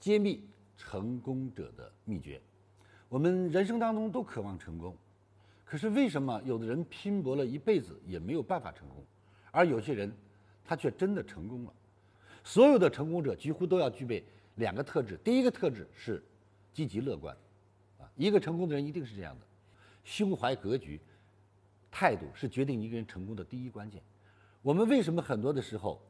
揭秘成功者的秘诀。我们人生当中都渴望成功，可是为什么有的人拼搏了一辈子也没有办法成功，而有些人他却真的成功了？所有的成功者几乎都要具备两个特质，第一个特质是积极乐观，啊，一个成功的人一定是这样的，胸怀格局，态度是决定一个人成功的第一关键。我们为什么很多的时候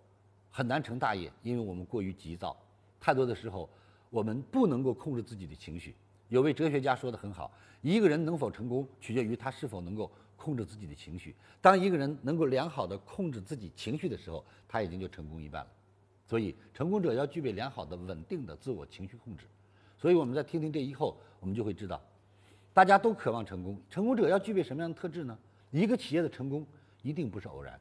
很难成大业？因为我们过于急躁，太多的时候。我们不能够控制自己的情绪。有位哲学家说的很好：一个人能否成功，取决于他是否能够控制自己的情绪。当一个人能够良好的控制自己情绪的时候，他已经就成功一半了。所以，成功者要具备良好的、稳定的自我情绪控制。所以，我们在听听这以后，我们就会知道，大家都渴望成功。成功者要具备什么样的特质呢？一个企业的成功一定不是偶然。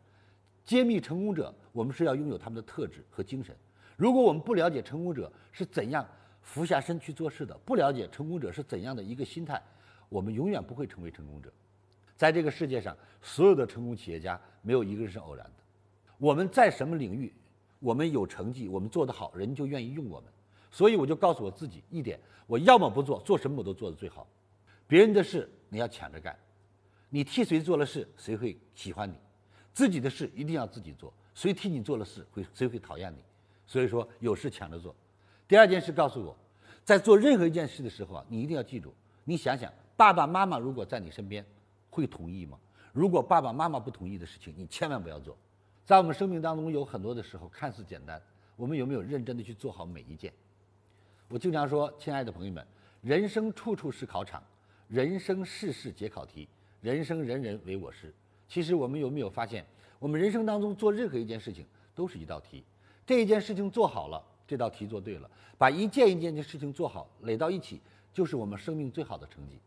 揭秘成功者，我们是要拥有他们的特质和精神。如果我们不了解成功者是怎样俯下身去做事的，不了解成功者是怎样的一个心态，我们永远不会成为成功者。在这个世界上，所有的成功企业家没有一个人是偶然的。我们在什么领域，我们有成绩，我们做得好，人就愿意用我们。所以我就告诉我自己一点：我要么不做，做什么我都做得最好。别人的事你要抢着干，你替谁做了事，谁会喜欢你？自己的事一定要自己做，谁替你做了事，会谁会讨厌你？所以说，有事抢着做。第二件事告诉我，在做任何一件事的时候啊，你一定要记住，你想想，爸爸妈妈如果在你身边，会同意吗？如果爸爸妈妈不同意的事情，你千万不要做。在我们生命当中，有很多的时候看似简单，我们有没有认真的去做好每一件？我经常说，亲爱的朋友们，人生处处是考场，人生事事皆考题，人生人人为我师。其实我们有没有发现，我们人生当中做任何一件事情都是一道题。这一件事情做好了，这道题做对了，把一件一件的事情做好垒到一起，就是我们生命最好的成绩。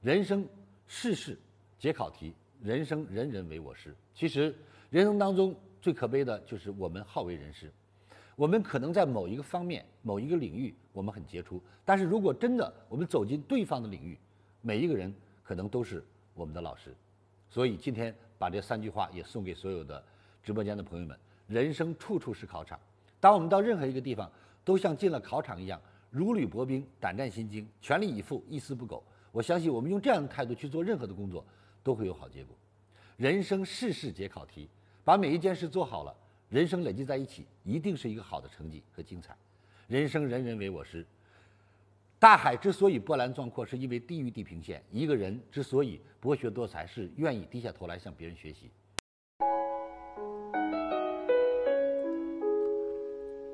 人生事事皆考题，人生人人为我师。其实人生当中最可悲的就是我们好为人师。我们可能在某一个方面、某一个领域我们很杰出，但是如果真的我们走进对方的领域，每一个人可能都是我们的老师。所以今天把这三句话也送给所有的直播间的朋友们。人生处处是考场，当我们到任何一个地方，都像进了考场一样，如履薄冰，胆战心惊，全力以赴，一丝不苟。我相信，我们用这样的态度去做任何的工作，都会有好结果。人生事事皆考题，把每一件事做好了，人生累积在一起，一定是一个好的成绩和精彩。人生人人为我师，大海之所以波澜壮阔，是因为低于地平线；一个人之所以博学多才，是愿意低下头来向别人学习。